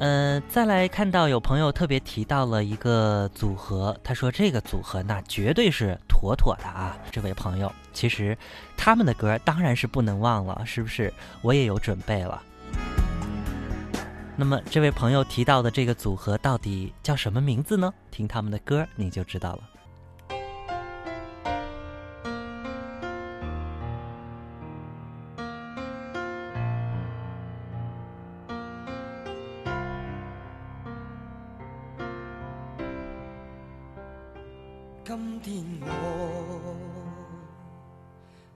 呃，再来看到有朋友特别提到了一个组合，他说这个组合那绝对是妥妥的啊！这位朋友，其实他们的歌当然是不能忘了，是不是？我也有准备了。那么这位朋友提到的这个组合到底叫什么名字呢？听他们的歌你就知道了。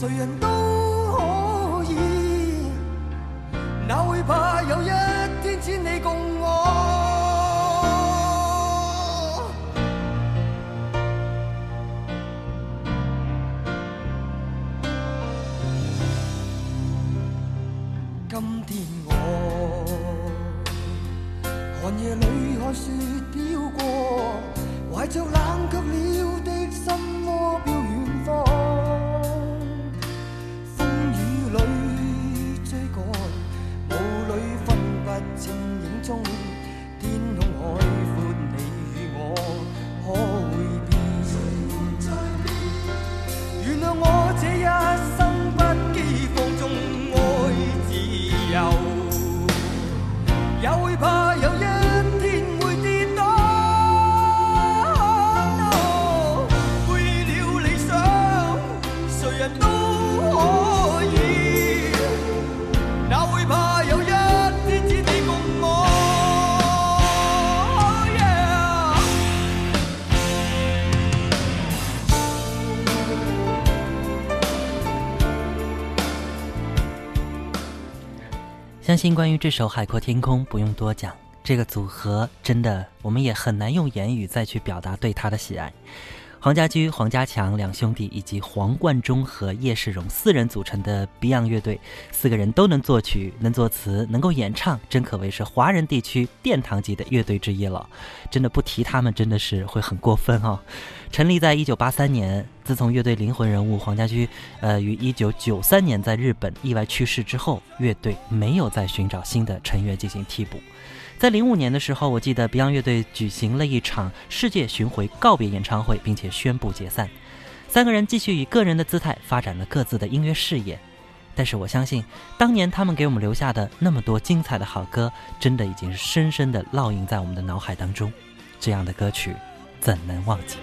谁人都可以。哪会怕有一天只你共我？今天我。寒夜里看雪飘过，怀着冷却了的心窝关于这首《海阔天空》不用多讲，这个组合真的我们也很难用言语再去表达对他的喜爱。黄家驹、黄家强两兄弟以及黄贯中和叶世荣四人组成的 Beyond 乐队，四个人都能作曲、能作词、能够演唱，真可谓是华人地区殿堂级的乐队之一了。真的不提他们，真的是会很过分哦。成立在一九八三年，自从乐队灵魂人物黄家驹，呃，于一九九三年在日本意外去世之后，乐队没有再寻找新的成员进行替补。在零五年的时候，我记得 Beyond 乐队举行了一场世界巡回告别演唱会，并且宣布解散。三个人继续以个人的姿态发展了各自的音乐事业。但是我相信，当年他们给我们留下的那么多精彩的好歌，真的已经深深的烙印在我们的脑海当中。这样的歌曲，怎能忘记？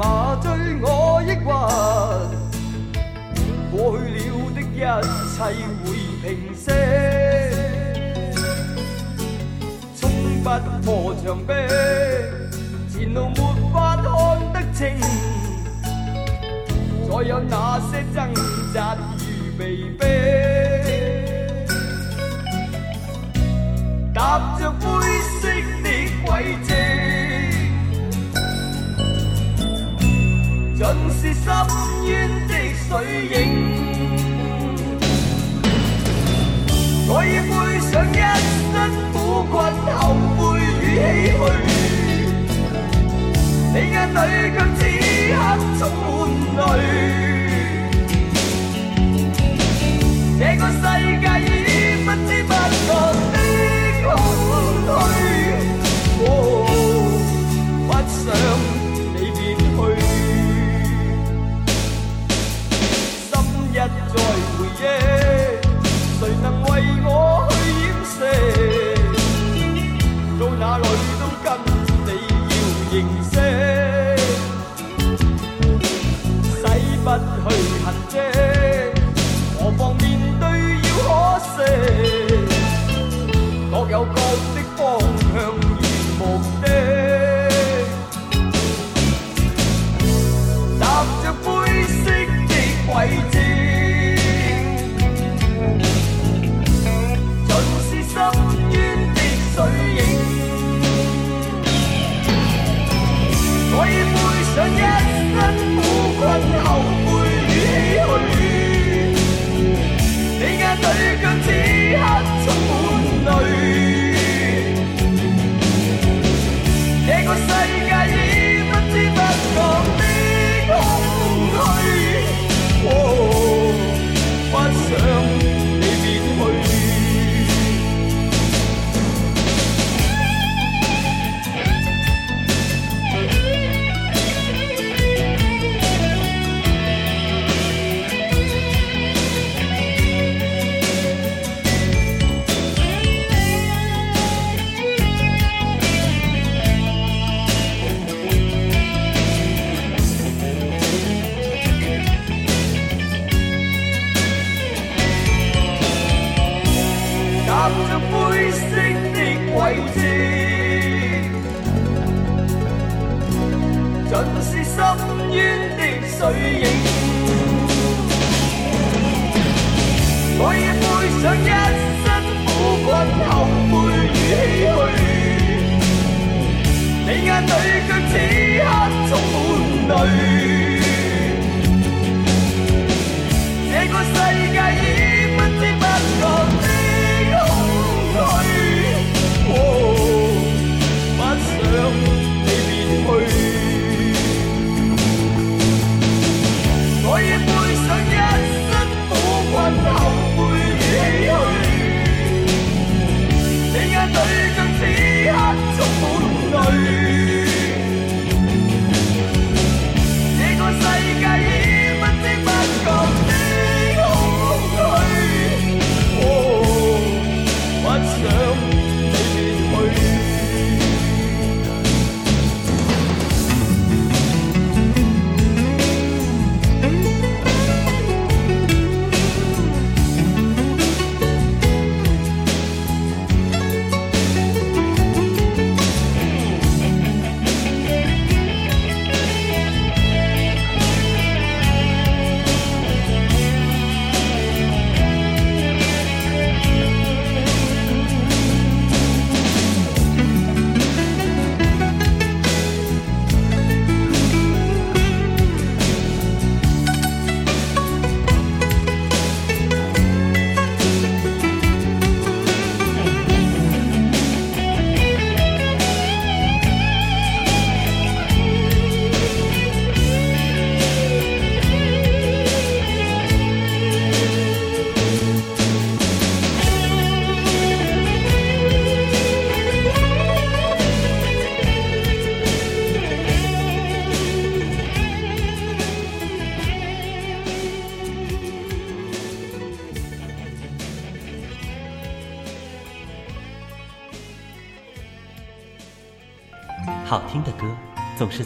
麻醉我抑郁过去了的一切会平息。冲不破墙壁前路没法看得清。再有那些争水影。我已背上一身苦困，后悔与唏嘘。你眼里却此刻充满泪。这个世界已不知不觉。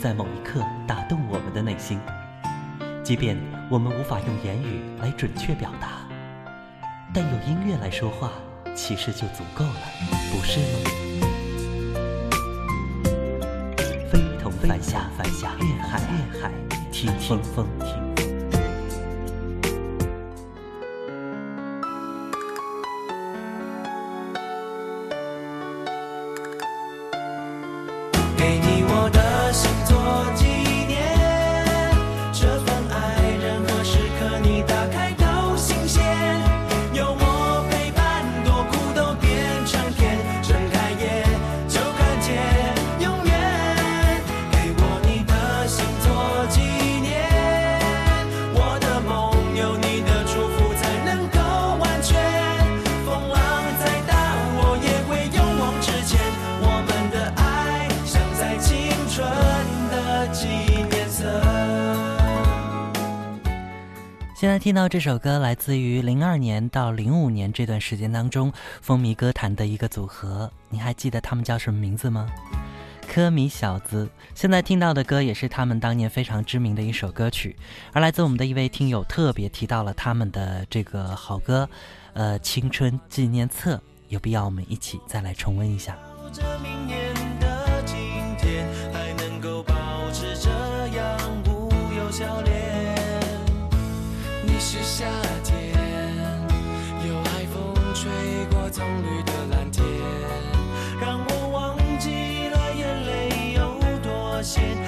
在某一刻打动我们的内心。即便我们无法用言语来准确表达但用音乐来说话其实就足够了不是吗？非同凡响凡响悦海悦海听听风。听。到这首歌，来自于零二年到零五年这段时间当中风靡歌坛的一个组合，你还记得他们叫什么名字吗？科米小子。现在听到的歌也是他们当年非常知名的一首歌曲，而来自我们的一位听友特别提到了他们的这个好歌，呃，《青春纪念册》，有必要我们一起再来重温一下。是夏天，有海风吹过葱绿的蓝天，让我忘记了眼泪有多咸。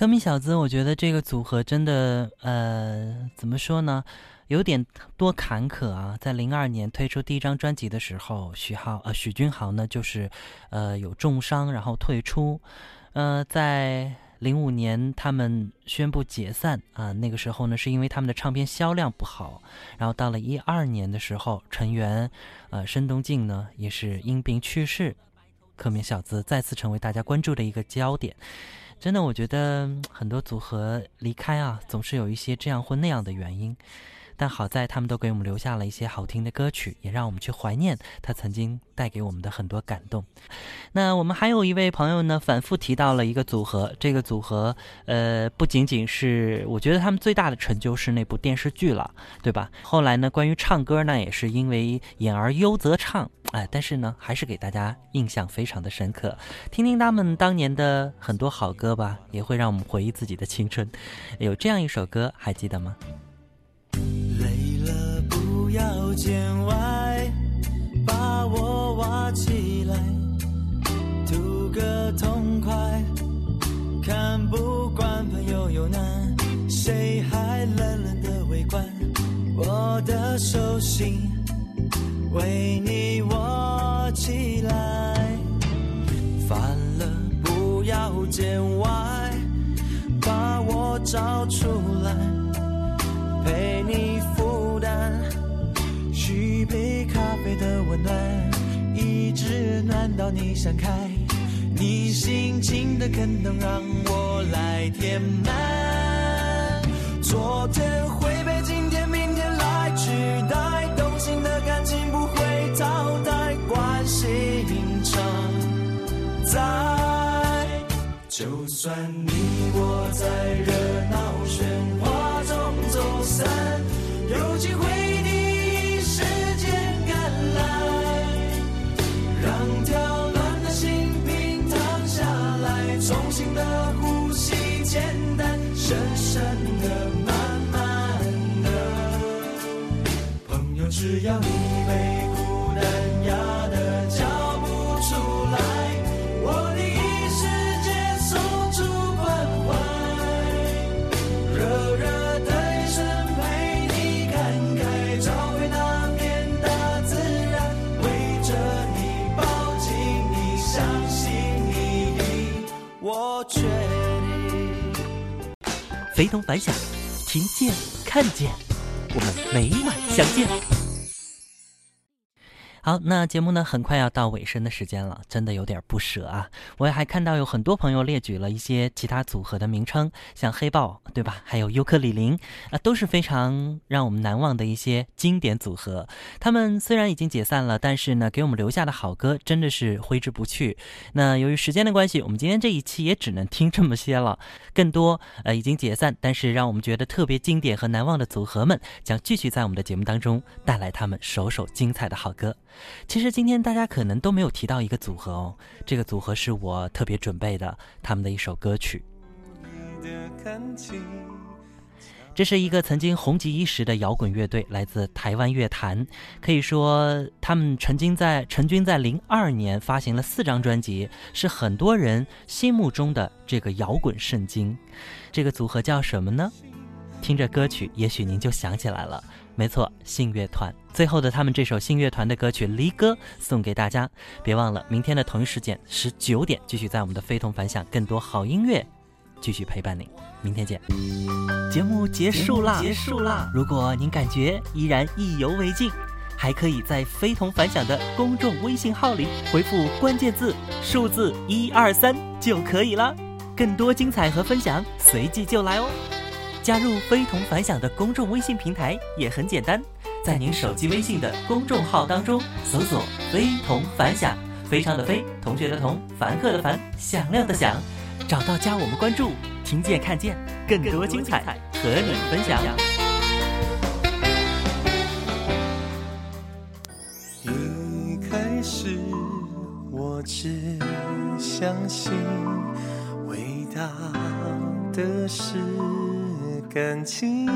科米小子，我觉得这个组合真的，呃，怎么说呢，有点多坎坷啊。在零二年推出第一张专辑的时候，许浩呃许君豪呢就是，呃有重伤然后退出，呃在零五年他们宣布解散啊，那个时候呢是因为他们的唱片销量不好，然后到了一二年的时候，成员呃申东靖呢也是因病去世，科米小子再次成为大家关注的一个焦点。真的，我觉得很多组合离开啊，总是有一些这样或那样的原因。但好在他们都给我们留下了一些好听的歌曲，也让我们去怀念他曾经带给我们的很多感动。那我们还有一位朋友呢，反复提到了一个组合，这个组合，呃，不仅仅是我觉得他们最大的成就是那部电视剧了，对吧？后来呢，关于唱歌呢，也是因为演而优则唱，哎，但是呢，还是给大家印象非常的深刻。听听他们当年的很多好歌吧，也会让我们回忆自己的青春。有这样一首歌，还记得吗？累了不要见外，把我挖起来，图个痛快。看不惯朋友有难，谁还冷冷的围观？我的手心为找出来，陪你负担。一杯咖啡的温暖，一直暖到你想开。你心情的坑能让我来填满。昨天会被今天、明天来取代。动心的感情不会淘汰，关心常在。就算你我在只要你被孤单压得叫不出来，我的一世界送出关怀，热热的一生陪你看开，找回那片大自然，围着你抱紧你，相信你的，我确定。非同凡响，听见看见，我们每晚相见。好，那节目呢很快要到尾声的时间了，真的有点不舍啊！我也还看到有很多朋友列举了一些其他组合的名称，像黑豹，对吧？还有尤克里林啊，都是非常让我们难忘的一些经典组合。他们虽然已经解散了，但是呢，给我们留下的好歌真的是挥之不去。那由于时间的关系，我们今天这一期也只能听这么些了。更多呃已经解散，但是让我们觉得特别经典和难忘的组合们，将继续在我们的节目当中带来他们首首精彩的好歌。其实今天大家可能都没有提到一个组合哦，这个组合是我特别准备的，他们的一首歌曲。这是一个曾经红极一时的摇滚乐队，来自台湾乐坛。可以说，他们曾经在陈军在零二年发行了四张专辑，是很多人心目中的这个摇滚圣经。这个组合叫什么呢？听着歌曲，也许您就想起来了。没错，信乐团。最后的他们这首信乐团的歌曲《离歌》送给大家。别忘了，明天的同一时间十九点，继续在我们的非同凡响，更多好音乐继续陪伴您。明天见。节目结束啦，结束啦。如果您感觉依然意犹未尽，还可以在非同凡响的公众微信号里回复关键字数字一二三就可以了。更多精彩和分享随即就来哦。加入非同凡响的公众微信平台也很简单，在您手机微信的公众号当中搜索“非同凡响”，非常的非，同学的同，凡客的凡，响亮的响，找到加我们关注，听见看见更多精彩和你分享。一开始我只相信伟大的事感情，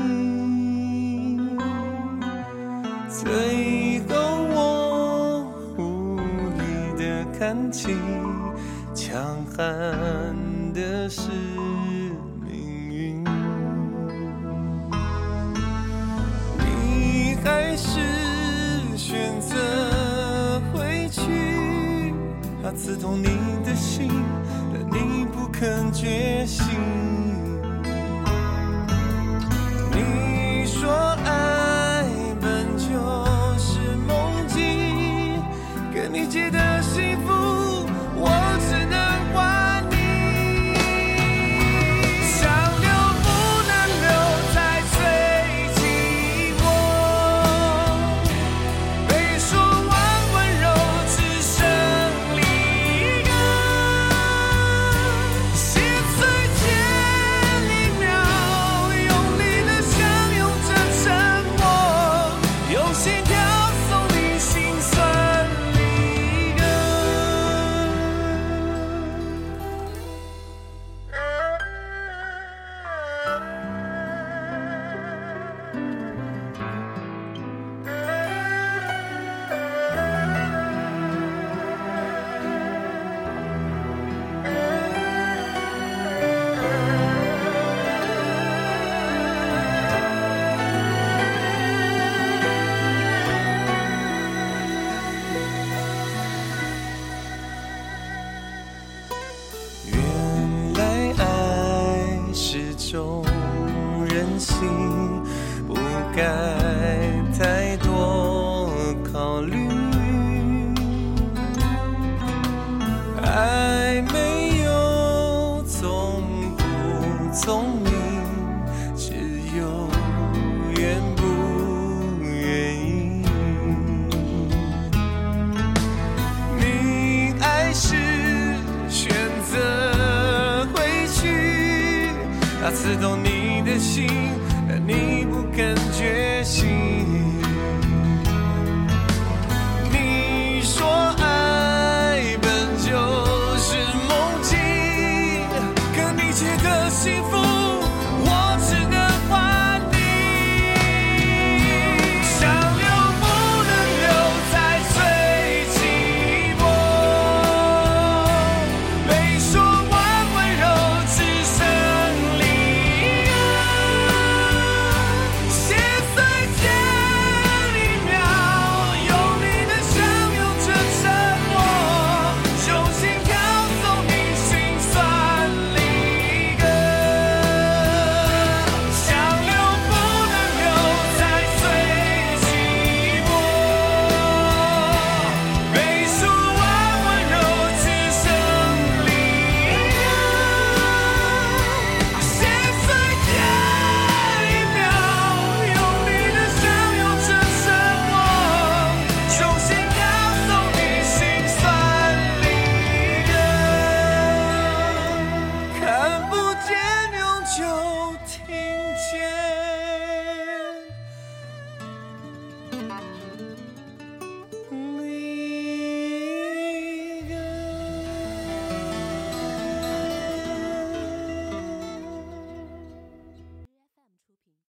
最后我无力的看清，强悍的是命运。你还是选择回去，它刺痛你的心，但你不肯觉醒。不该切的幸福